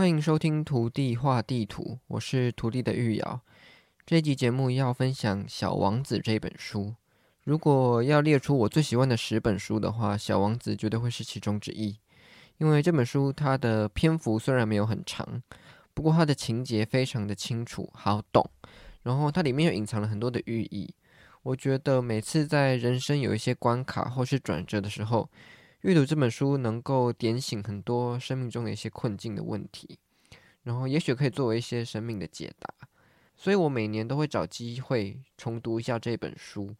欢迎收听《徒弟画地图》，我是徒弟的玉瑶。这集节目要分享《小王子》这本书。如果要列出我最喜欢的十本书的话，《小王子》绝对会是其中之一。因为这本书它的篇幅虽然没有很长，不过它的情节非常的清楚好懂，然后它里面又隐藏了很多的寓意。我觉得每次在人生有一些关卡或是转折的时候，阅读这本书能够点醒很多生命中的一些困境的问题，然后也许可以作为一些生命的解答。所以我每年都会找机会重读一下这本书。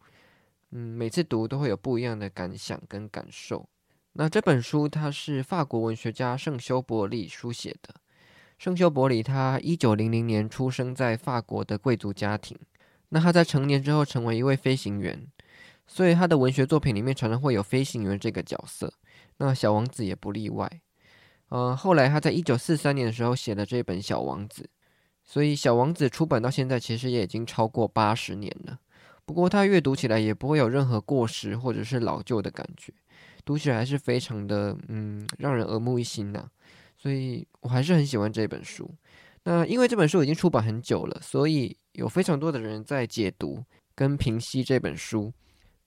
嗯，每次读都会有不一样的感想跟感受。那这本书它是法国文学家圣修伯里书写的。圣修伯里他一九零零年出生在法国的贵族家庭。那他在成年之后成为一位飞行员。所以他的文学作品里面常常会有飞行员这个角色，那小王子也不例外。呃，后来他在一九四三年的时候写了这本《小王子》，所以《小王子》出版到现在其实也已经超过八十年了。不过他阅读起来也不会有任何过时或者是老旧的感觉，读起来还是非常的嗯让人耳目一新呐。所以我还是很喜欢这本书。那因为这本书已经出版很久了，所以有非常多的人在解读跟评析这本书。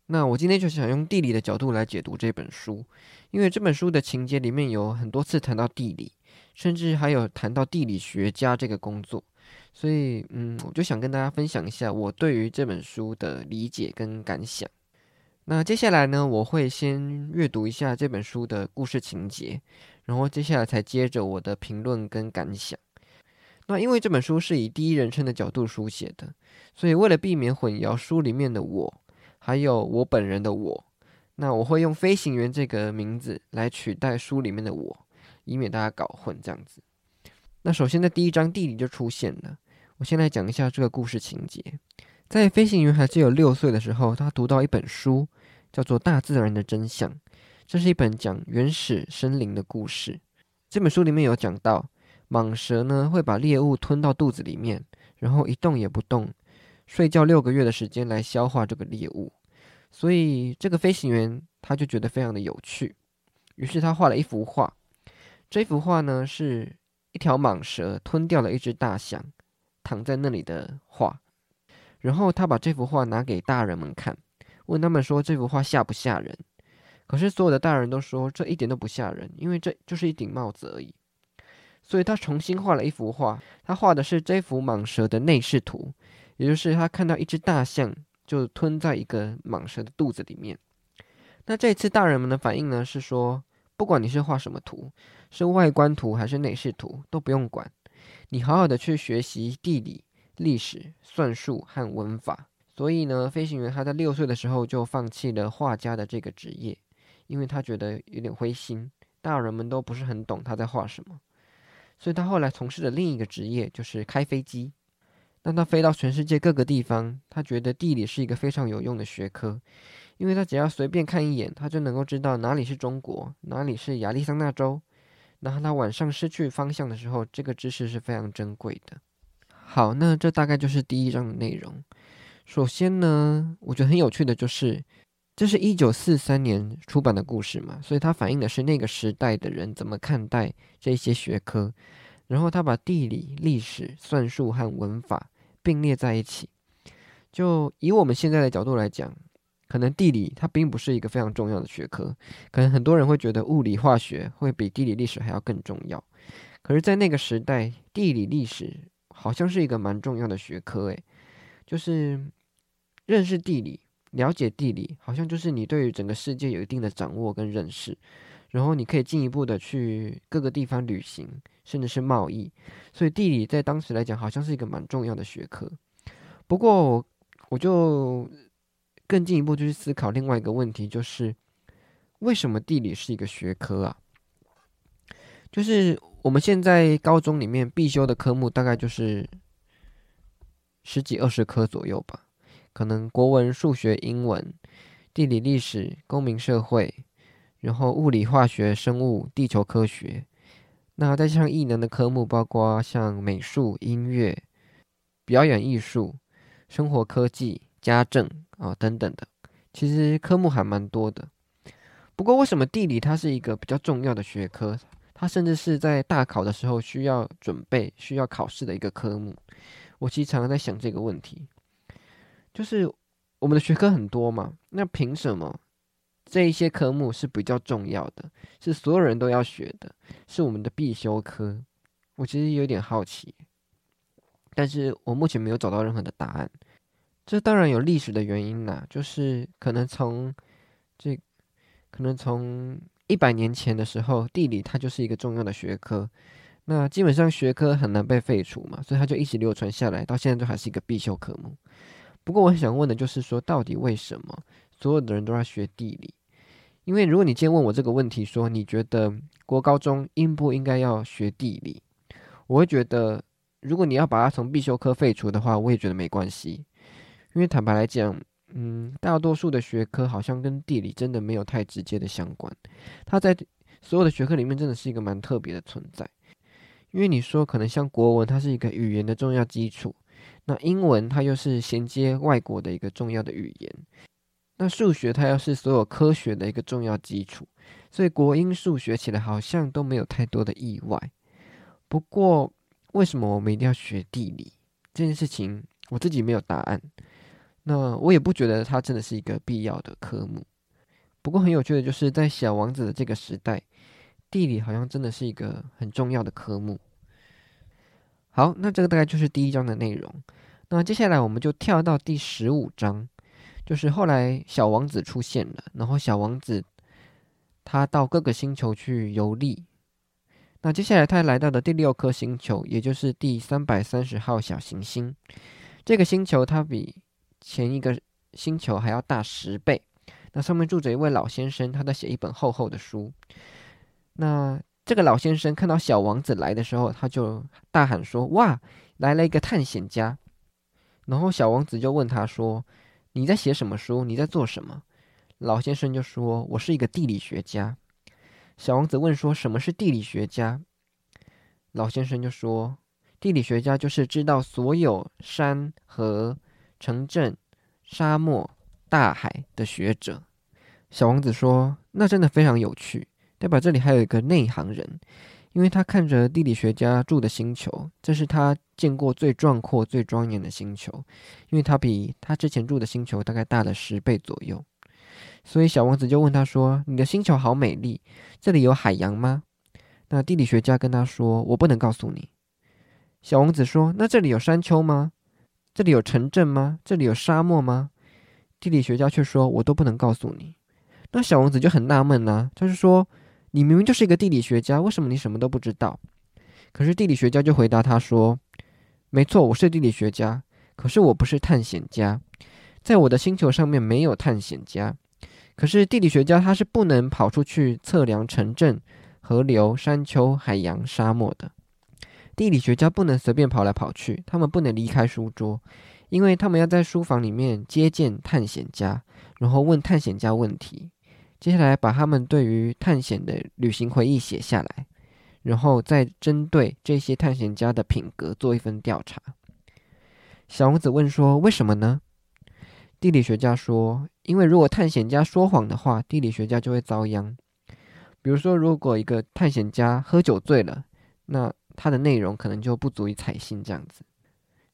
那我今天就想用地理的角度来解读这本书，因为这本书的情节里面有很多次谈到地理，甚至还有谈到地理学家这个工作，所以嗯，我就想跟大家分享一下我对于这本书的理解跟感想。那接下来呢，我会先阅读一下这本书的故事情节，然后接下来才接着我的评论跟感想。那因为这本书是以第一人称的角度书写的，所以为了避免混淆书里面的我。还有我本人的我，那我会用飞行员这个名字来取代书里面的我，以免大家搞混这样子。那首先在第一章地理就出现了，我先来讲一下这个故事情节。在飞行员还只有六岁的时候，他读到一本书，叫做《大自然的真相》，这是一本讲原始森林的故事。这本书里面有讲到，蟒蛇呢会把猎物吞到肚子里面，然后一动也不动。睡觉六个月的时间来消化这个猎物，所以这个飞行员他就觉得非常的有趣，于是他画了一幅画。这幅画呢是一条蟒蛇吞掉了一只大象，躺在那里的画。然后他把这幅画拿给大人们看，问他们说这幅画吓不吓人？可是所有的大人都说这一点都不吓人，因为这就是一顶帽子而已。所以他重新画了一幅画，他画的是这幅蟒蛇的内视图。也就是他看到一只大象就吞在一个蟒蛇的肚子里面。那这次大人们的反应呢是说，不管你是画什么图，是外观图还是内饰图，都不用管，你好好的去学习地理、历史、算术和文法。所以呢，飞行员他在六岁的时候就放弃了画家的这个职业，因为他觉得有点灰心，大人们都不是很懂他在画什么。所以他后来从事的另一个职业就是开飞机。让他飞到全世界各个地方，他觉得地理是一个非常有用的学科，因为他只要随便看一眼，他就能够知道哪里是中国，哪里是亚利桑那州。然后他晚上失去方向的时候，这个知识是非常珍贵的。好，那这大概就是第一章的内容。首先呢，我觉得很有趣的就是，这是一九四三年出版的故事嘛，所以它反映的是那个时代的人怎么看待这些学科。然后他把地理、历史、算术和文法。并列在一起，就以我们现在的角度来讲，可能地理它并不是一个非常重要的学科，可能很多人会觉得物理、化学会比地理、历史还要更重要。可是，在那个时代，地理、历史好像是一个蛮重要的学科，诶，就是认识地理、了解地理，好像就是你对于整个世界有一定的掌握跟认识。然后你可以进一步的去各个地方旅行，甚至是贸易，所以地理在当时来讲好像是一个蛮重要的学科。不过我我就更进一步就去思考另外一个问题，就是为什么地理是一个学科啊？就是我们现在高中里面必修的科目大概就是十几二十科左右吧，可能国文、数学、英文、地理、历史、公民社会。然后物理、化学、生物、地球科学，那再像艺能的科目，包括像美术、音乐、表演艺术、生活科技、家政啊等等的，其实科目还蛮多的。不过为什么地理它是一个比较重要的学科？它甚至是在大考的时候需要准备、需要考试的一个科目。我其实常常在想这个问题，就是我们的学科很多嘛，那凭什么这一些科目是比较重要的，是所有人都要学的，是我们的必修科？我其实有点好奇，但是我目前没有找到任何的答案。这当然有历史的原因啦，就是可能从这，可能从一百年前的时候，地理它就是一个重要的学科。那基本上学科很难被废除嘛，所以它就一直流传下来，到现在都还是一个必修科目。不过我想问的就是说，到底为什么所有的人都要学地理？因为如果你今天问我这个问题，说你觉得国高中应不应该要学地理？我会觉得，如果你要把它从必修科废除的话，我也觉得没关系。因为坦白来讲，嗯，大多数的学科好像跟地理真的没有太直接的相关。它在所有的学科里面真的是一个蛮特别的存在。因为你说可能像国文，它是一个语言的重要基础；那英文它又是衔接外国的一个重要的语言；那数学它又是所有科学的一个重要基础。所以国英数学起来好像都没有太多的意外。不过，为什么我们一定要学地理这件事情，我自己没有答案。那我也不觉得它真的是一个必要的科目。不过很有趣的就是，在小王子的这个时代，地理好像真的是一个很重要的科目。好，那这个大概就是第一章的内容。那接下来我们就跳到第十五章，就是后来小王子出现了，然后小王子他到各个星球去游历。那接下来，他来到的第六颗星球，也就是第三百三十号小行星。这个星球它比前一个星球还要大十倍。那上面住着一位老先生，他在写一本厚厚的书。那这个老先生看到小王子来的时候，他就大喊说：“哇，来了一个探险家！”然后小王子就问他说：“你在写什么书？你在做什么？”老先生就说：“我是一个地理学家。”小王子问说：“什么是地理学家？”老先生就说：“地理学家就是知道所有山河、城镇、沙漠、大海的学者。”小王子说：“那真的非常有趣，代表这里还有一个内行人，因为他看着地理学家住的星球，这是他见过最壮阔、最庄严的星球，因为他比他之前住的星球大概大了十倍左右。”所以小王子就问他说：“你的星球好美丽，这里有海洋吗？”那地理学家跟他说：“我不能告诉你。”小王子说：“那这里有山丘吗？这里有城镇吗？这里有沙漠吗？”地理学家却说：“我都不能告诉你。”那小王子就很纳闷呢，他就说：“你明明就是一个地理学家，为什么你什么都不知道？”可是地理学家就回答他说：“没错，我是地理学家，可是我不是探险家，在我的星球上面没有探险家。”可是地理学家他是不能跑出去测量城镇、河流、山丘、海洋、沙漠的。地理学家不能随便跑来跑去，他们不能离开书桌，因为他们要在书房里面接见探险家，然后问探险家问题。接下来把他们对于探险的旅行回忆写下来，然后再针对这些探险家的品格做一份调查。小王子问说：“为什么呢？”地理学家说：“因为如果探险家说谎的话，地理学家就会遭殃。比如说，如果一个探险家喝酒醉了，那他的内容可能就不足以采信。这样子。”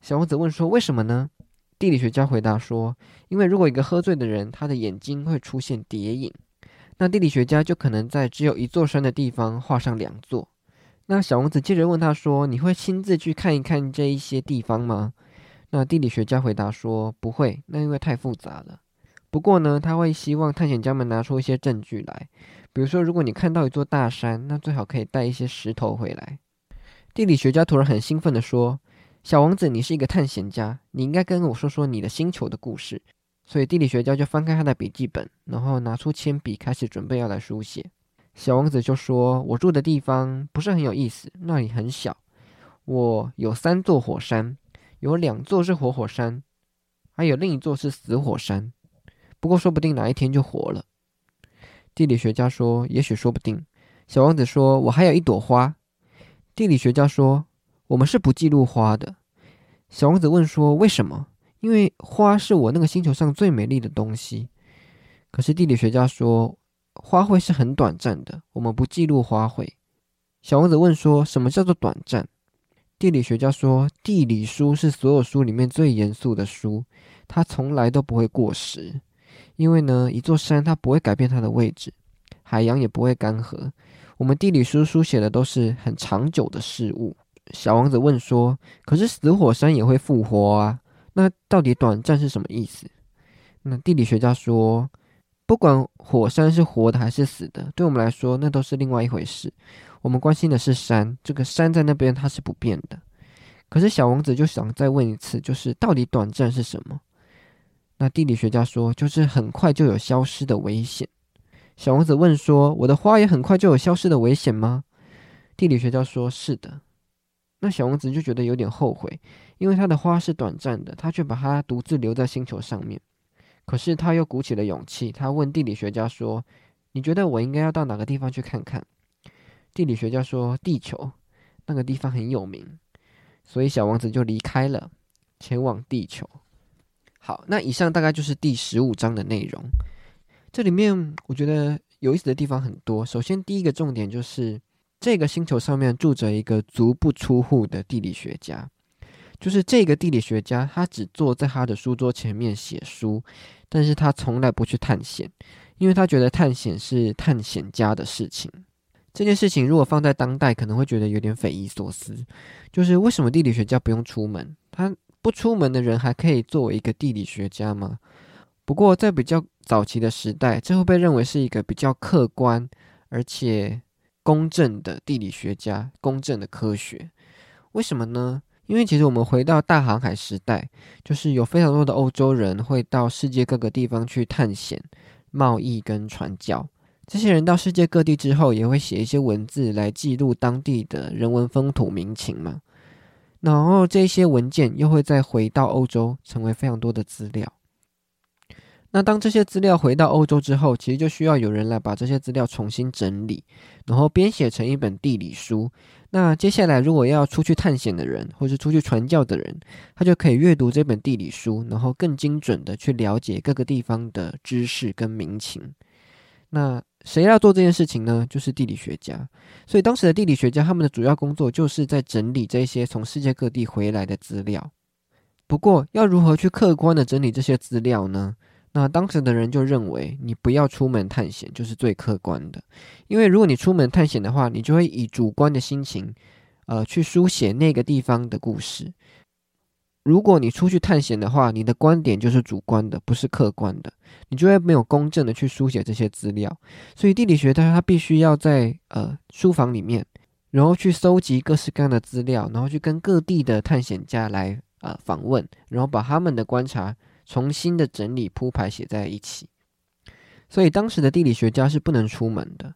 小王子问说：“为什么呢？”地理学家回答说：“因为如果一个喝醉的人，他的眼睛会出现叠影，那地理学家就可能在只有一座山的地方画上两座。”那小王子接着问他说：“你会亲自去看一看这一些地方吗？”那地理学家回答说：“不会，那因为太复杂了。不过呢，他会希望探险家们拿出一些证据来，比如说，如果你看到一座大山，那最好可以带一些石头回来。”地理学家突然很兴奋地说：“小王子，你是一个探险家，你应该跟我说说你的星球的故事。”所以地理学家就翻开他的笔记本，然后拿出铅笔，开始准备要来书写。小王子就说：“我住的地方不是很有意思，那里很小，我有三座火山。”有两座是活火山，还有另一座是死火山。不过说不定哪一天就活了。地理学家说：“也许说不定。”小王子说：“我还有一朵花。”地理学家说：“我们是不记录花的。”小王子问说：“为什么？”因为花是我那个星球上最美丽的东西。可是地理学家说：“花卉是很短暂的，我们不记录花卉。”小王子问说：“什么叫做短暂？”地理学家说：“地理书是所有书里面最严肃的书，它从来都不会过时。因为呢，一座山它不会改变它的位置，海洋也不会干涸。我们地理书书写的都是很长久的事物。”小王子问说：“可是死火山也会复活啊？那到底短暂是什么意思？”那地理学家说：“不管火山是活的还是死的，对我们来说那都是另外一回事。我们关心的是山，这个山在那边它是不变的。可是小王子就想再问一次，就是到底短暂是什么？那地理学家说，就是很快就有消失的危险。小王子问说：“我的花也很快就有消失的危险吗？”地理学家说：“是的。”那小王子就觉得有点后悔，因为他的花是短暂的，他却把它独自留在星球上面。可是他又鼓起了勇气，他问地理学家说：“你觉得我应该要到哪个地方去看看？”地理学家说：“地球，那个地方很有名。”所以小王子就离开了，前往地球。好，那以上大概就是第十五章的内容。这里面我觉得有意思的地方很多。首先，第一个重点就是这个星球上面住着一个足不出户的地理学家，就是这个地理学家，他只坐在他的书桌前面写书，但是他从来不去探险，因为他觉得探险是探险家的事情。这件事情如果放在当代，可能会觉得有点匪夷所思。就是为什么地理学家不用出门？他不出门的人还可以作为一个地理学家吗？不过在比较早期的时代，这会被认为是一个比较客观而且公正的地理学家，公正的科学。为什么呢？因为其实我们回到大航海时代，就是有非常多的欧洲人会到世界各个地方去探险、贸易跟传教。这些人到世界各地之后，也会写一些文字来记录当地的人文风土民情嘛。然后这些文件又会再回到欧洲，成为非常多的资料。那当这些资料回到欧洲之后，其实就需要有人来把这些资料重新整理，然后编写成一本地理书。那接下来如果要出去探险的人，或是出去传教的人，他就可以阅读这本地理书，然后更精准的去了解各个地方的知识跟民情。那谁要做这件事情呢？就是地理学家。所以当时的地理学家，他们的主要工作就是在整理这些从世界各地回来的资料。不过，要如何去客观的整理这些资料呢？那当时的人就认为，你不要出门探险就是最客观的。因为如果你出门探险的话，你就会以主观的心情，呃，去书写那个地方的故事。如果你出去探险的话，你的观点就是主观的，不是客观的，你就会没有公正的去书写这些资料。所以地理学家他必须要在呃书房里面，然后去搜集各式各样的资料，然后去跟各地的探险家来呃访问，然后把他们的观察重新的整理铺排写在一起。所以当时的地理学家是不能出门的，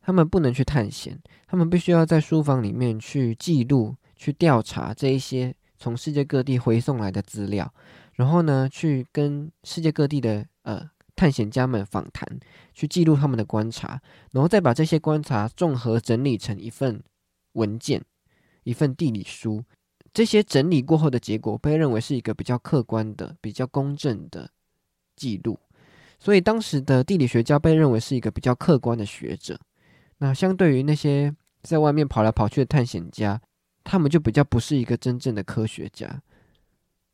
他们不能去探险，他们必须要在书房里面去记录、去调查这一些。从世界各地回送来的资料，然后呢，去跟世界各地的呃探险家们访谈，去记录他们的观察，然后再把这些观察综合整理成一份文件，一份地理书。这些整理过后的结果被认为是一个比较客观的、比较公正的记录，所以当时的地理学家被认为是一个比较客观的学者。那相对于那些在外面跑来跑去的探险家。他们就比较不是一个真正的科学家，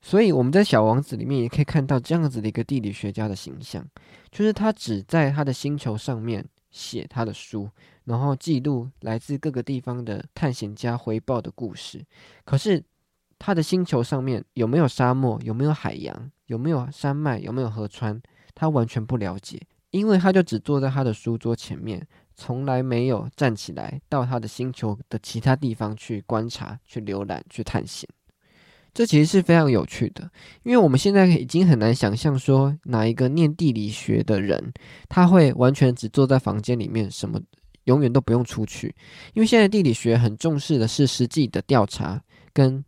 所以我们在《小王子》里面也可以看到这样子的一个地理学家的形象，就是他只在他的星球上面写他的书，然后记录来自各个地方的探险家回报的故事。可是他的星球上面有没有沙漠，有没有海洋，有没有山脉，有没有河川，他完全不了解，因为他就只坐在他的书桌前面。从来没有站起来到他的星球的其他地方去观察、去浏览、去探险，这其实是非常有趣的。因为我们现在已经很难想象说哪一个念地理学的人，他会完全只坐在房间里面，什么永远都不用出去。因为现在地理学很重视的是实际的调查跟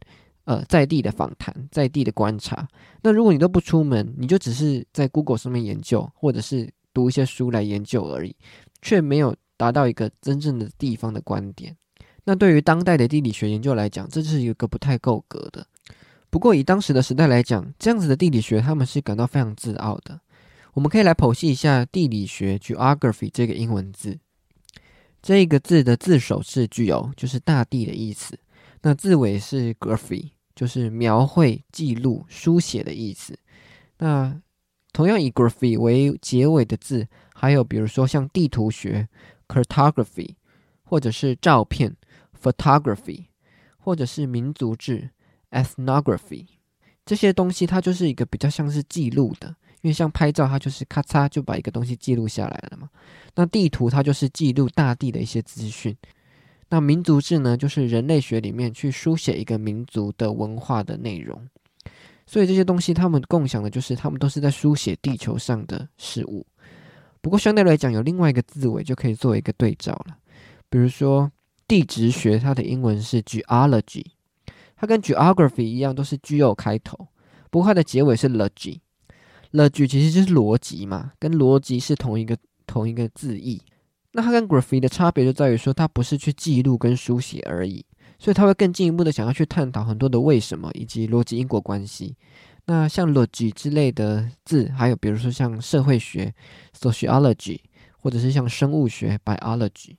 呃在地的访谈、在地的观察。那如果你都不出门，你就只是在 Google 上面研究，或者是读一些书来研究而已，却没有。达到一个真正的地方的观点，那对于当代的地理学研究来讲，这是一个不太够格的。不过以当时的时代来讲，这样子的地理学他们是感到非常自傲的。我们可以来剖析一下地理学 （geography） 这个英文字。这个字的字首是具有就是大地的意思，那字尾是 graphy，就是描绘、记录、书写的意思。那同样以 graphy 为结尾的字，还有比如说像地图学 cartography，或者是照片 photography，或者是民族志 ethnography，这些东西它就是一个比较像是记录的。因为像拍照，它就是咔嚓就把一个东西记录下来了嘛。那地图它就是记录大地的一些资讯。那民族志呢，就是人类学里面去书写一个民族的文化的内容。所以这些东西，他们共享的就是，他们都是在书写地球上的事物。不过相对来讲，有另外一个字尾就可以做一个对照了。比如说地质学，它的英文是 geology，它跟 geography 一样，都是 geo 开头，不过它的结尾是 logy。logy 其实就是逻辑嘛，跟逻辑是同一个同一个字义。那它跟 graphy 的差别就在于说，它不是去记录跟书写而已。所以它会更进一步的想要去探讨很多的为什么以及逻辑因果关系。那像 logy 之类的字，还有比如说像社会学 sociology，或者是像生物学 biology，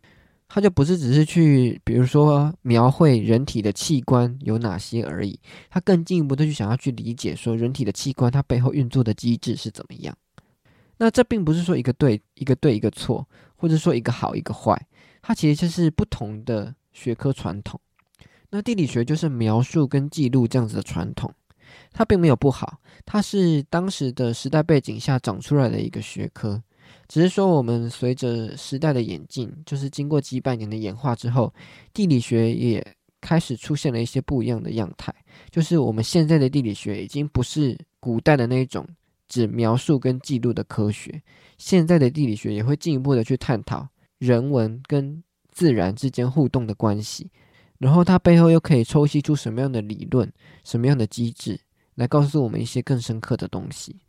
它就不是只是去比如说描绘人体的器官有哪些而已，它更进一步的去想要去理解说人体的器官它背后运作的机制是怎么样。那这并不是说一个对一个对一个错，或者说一个好一个坏，它其实就是不同的学科传统。那地理学就是描述跟记录这样子的传统，它并没有不好，它是当时的时代背景下长出来的一个学科，只是说我们随着时代的演进，就是经过几百年的演化之后，地理学也开始出现了一些不一样的样态，就是我们现在的地理学已经不是古代的那一种只描述跟记录的科学，现在的地理学也会进一步的去探讨人文跟自然之间互动的关系。然后它背后又可以抽析出什么样的理论、什么样的机制，来告诉我们一些更深刻的东西。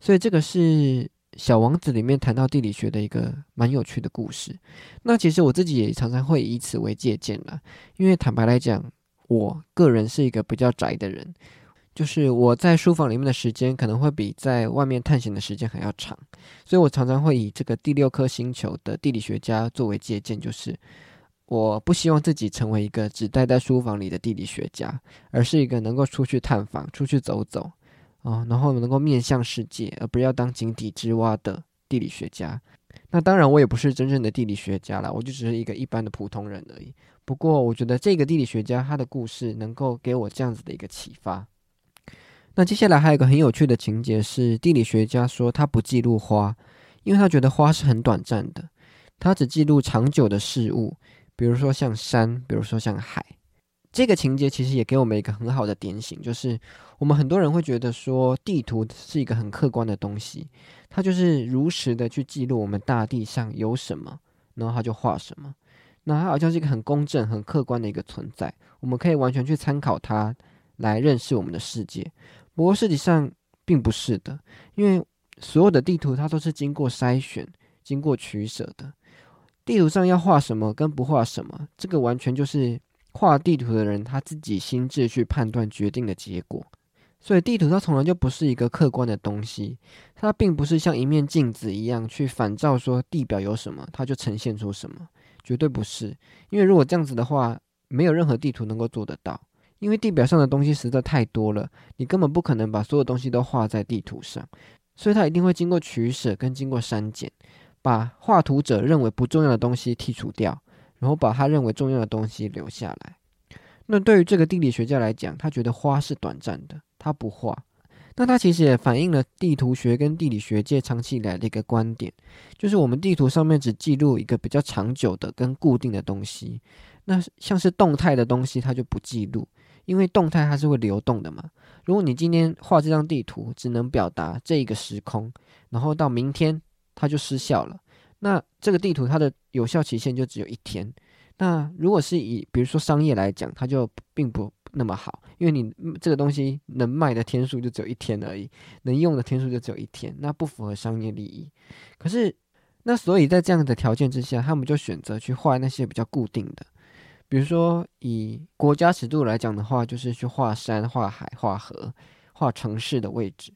所以这个是《小王子》里面谈到地理学的一个蛮有趣的故事。那其实我自己也常常会以此为借鉴啦，因为坦白来讲，我个人是一个比较宅的人，就是我在书房里面的时间可能会比在外面探险的时间还要长，所以我常常会以这个第六颗星球的地理学家作为借鉴，就是。我不希望自己成为一个只待在书房里的地理学家，而是一个能够出去探访、出去走走，啊，然后能够面向世界，而不要当井底之蛙的地理学家。那当然，我也不是真正的地理学家了，我就只是一个一般的普通人而已。不过，我觉得这个地理学家他的故事能够给我这样子的一个启发。那接下来还有一个很有趣的情节是，地理学家说他不记录花，因为他觉得花是很短暂的，他只记录长久的事物。比如说像山，比如说像海，这个情节其实也给我们一个很好的点醒，就是我们很多人会觉得说地图是一个很客观的东西，它就是如实的去记录我们大地上有什么，然后它就画什么，那它好像是一个很公正、很客观的一个存在，我们可以完全去参考它来认识我们的世界。不过实际上并不是的，因为所有的地图它都是经过筛选、经过取舍的。地图上要画什么跟不画什么，这个完全就是画地图的人他自己心智去判断决定的结果。所以地图它从来就不是一个客观的东西，它并不是像一面镜子一样去反照说地表有什么，它就呈现出什么，绝对不是。因为如果这样子的话，没有任何地图能够做得到，因为地表上的东西实在太多了，你根本不可能把所有东西都画在地图上，所以它一定会经过取舍跟经过删减。把画图者认为不重要的东西剔除掉，然后把他认为重要的东西留下来。那对于这个地理学家来讲，他觉得花是短暂的，他不画。那他其实也反映了地图学跟地理学界长期以来的一个观点，就是我们地图上面只记录一个比较长久的跟固定的东西。那像是动态的东西，它就不记录，因为动态它是会流动的嘛。如果你今天画这张地图，只能表达这一个时空，然后到明天。它就失效了。那这个地图它的有效期限就只有一天。那如果是以比如说商业来讲，它就并不那么好，因为你这个东西能卖的天数就只有一天而已，能用的天数就只有一天，那不符合商业利益。可是那所以在这样的条件之下，他们就选择去画那些比较固定的，比如说以国家尺度来讲的话，就是去画山、画海、画河、画城市的位置。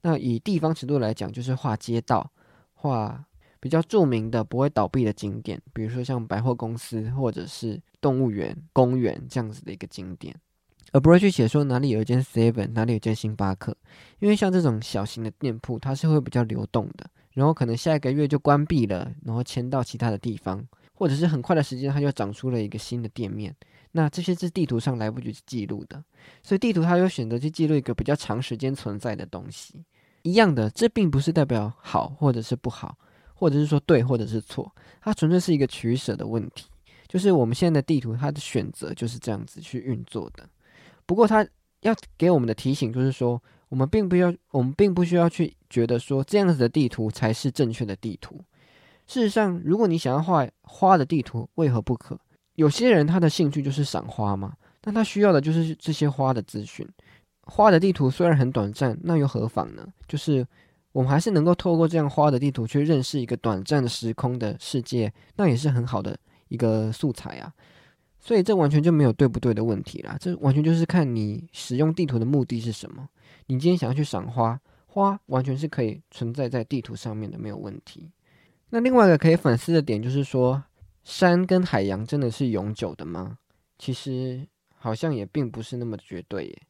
那以地方尺度来讲，就是画街道。画，比较著名的不会倒闭的景点，比如说像百货公司或者是动物园、公园这样子的一个景点，而不会去写说哪里有一间 Seven，哪里有一间星巴克，因为像这种小型的店铺，它是会比较流动的，然后可能下一个月就关闭了，然后迁到其他的地方，或者是很快的时间它就长出了一个新的店面。那这些是地图上来不及记录的，所以地图它有选择去记录一个比较长时间存在的东西。一样的，这并不是代表好或者是不好，或者是说对或者是错，它纯粹是一个取舍的问题。就是我们现在的地图，它的选择就是这样子去运作的。不过，它要给我们的提醒就是说，我们并不要，我们并不需要去觉得说这样子的地图才是正确的地图。事实上，如果你想要画花的地图，为何不可？有些人他的兴趣就是赏花嘛，那他需要的就是这些花的资讯。花的地图虽然很短暂，那又何妨呢？就是我们还是能够透过这样花的地图去认识一个短暂的时空的世界，那也是很好的一个素材啊。所以这完全就没有对不对的问题啦，这完全就是看你使用地图的目的是什么。你今天想要去赏花，花完全是可以存在在地图上面的，没有问题。那另外一个可以反思的点就是说。山跟海洋真的是永久的吗？其实好像也并不是那么绝对耶。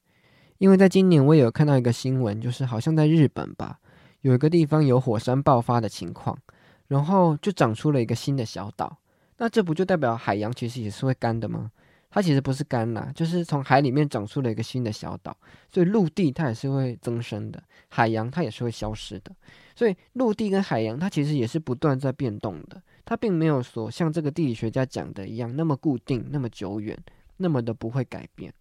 因为在今年我也有看到一个新闻，就是好像在日本吧，有一个地方有火山爆发的情况，然后就长出了一个新的小岛。那这不就代表海洋其实也是会干的吗？它其实不是干啦，就是从海里面长出了一个新的小岛，所以陆地它也是会增生的，海洋它也是会消失的。所以陆地跟海洋它其实也是不断在变动的。它并没有说像这个地理学家讲的一样那么固定、那么久远、那么的不会改变。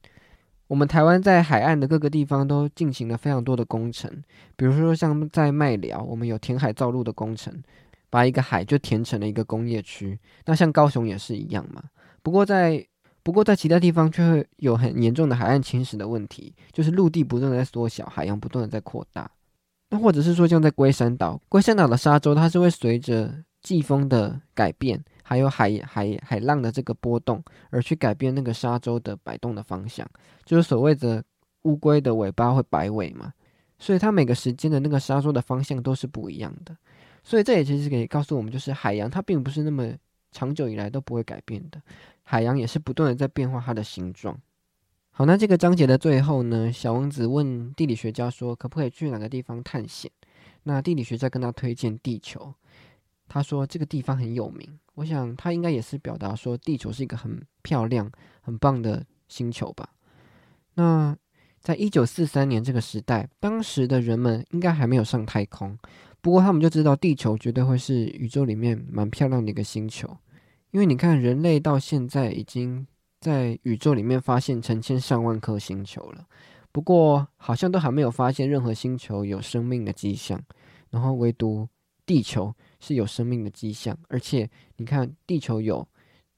我们台湾在海岸的各个地方都进行了非常多的工程，比如说像在麦寮，我们有填海造陆的工程，把一个海就填成了一个工业区。那像高雄也是一样嘛。不过在不过在其他地方却会有很严重的海岸侵蚀的问题，就是陆地不断的在缩小，海洋不断的在扩大。那或者是说像在龟山岛，龟山岛的沙洲它是会随着季风的改变，还有海海海浪的这个波动，而去改变那个沙洲的摆动的方向，就是所谓的乌龟的尾巴会摆尾嘛。所以它每个时间的那个沙洲的方向都是不一样的。所以这也其实可以告诉我们，就是海洋它并不是那么长久以来都不会改变的，海洋也是不断的在变化它的形状。好，那这个章节的最后呢，小王子问地理学家说，可不可以去哪个地方探险？那地理学家跟他推荐地球。他说这个地方很有名，我想他应该也是表达说地球是一个很漂亮、很棒的星球吧。那在一九四三年这个时代，当时的人们应该还没有上太空，不过他们就知道地球绝对会是宇宙里面蛮漂亮的一个星球，因为你看人类到现在已经在宇宙里面发现成千上万颗星球了，不过好像都还没有发现任何星球有生命的迹象，然后唯独地球。是有生命的迹象，而且你看，地球有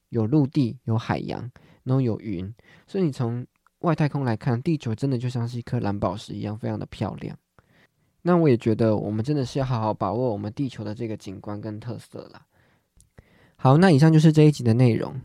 有陆地、有海洋，然后有云，所以你从外太空来看，地球真的就像是一颗蓝宝石一样，非常的漂亮。那我也觉得，我们真的是要好好把握我们地球的这个景观跟特色了。好，那以上就是这一集的内容。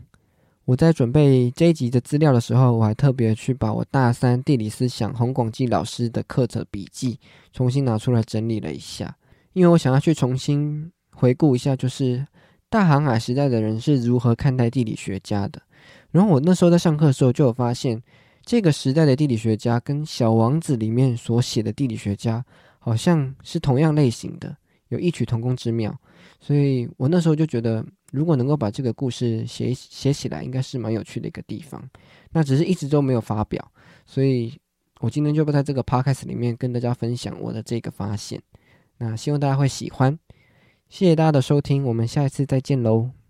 我在准备这一集的资料的时候，我还特别去把我大三地理思想洪广记老师的课程笔记重新拿出来整理了一下，因为我想要去重新。回顾一下，就是大航海时代的人是如何看待地理学家的。然后我那时候在上课的时候就有发现，这个时代的地理学家跟《小王子》里面所写的地理学家好像是同样类型的，有异曲同工之妙。所以我那时候就觉得，如果能够把这个故事写写起来，应该是蛮有趣的一个地方。那只是一直都没有发表，所以我今天就不在这个 podcast 里面跟大家分享我的这个发现。那希望大家会喜欢。谢谢大家的收听，我们下一次再见喽。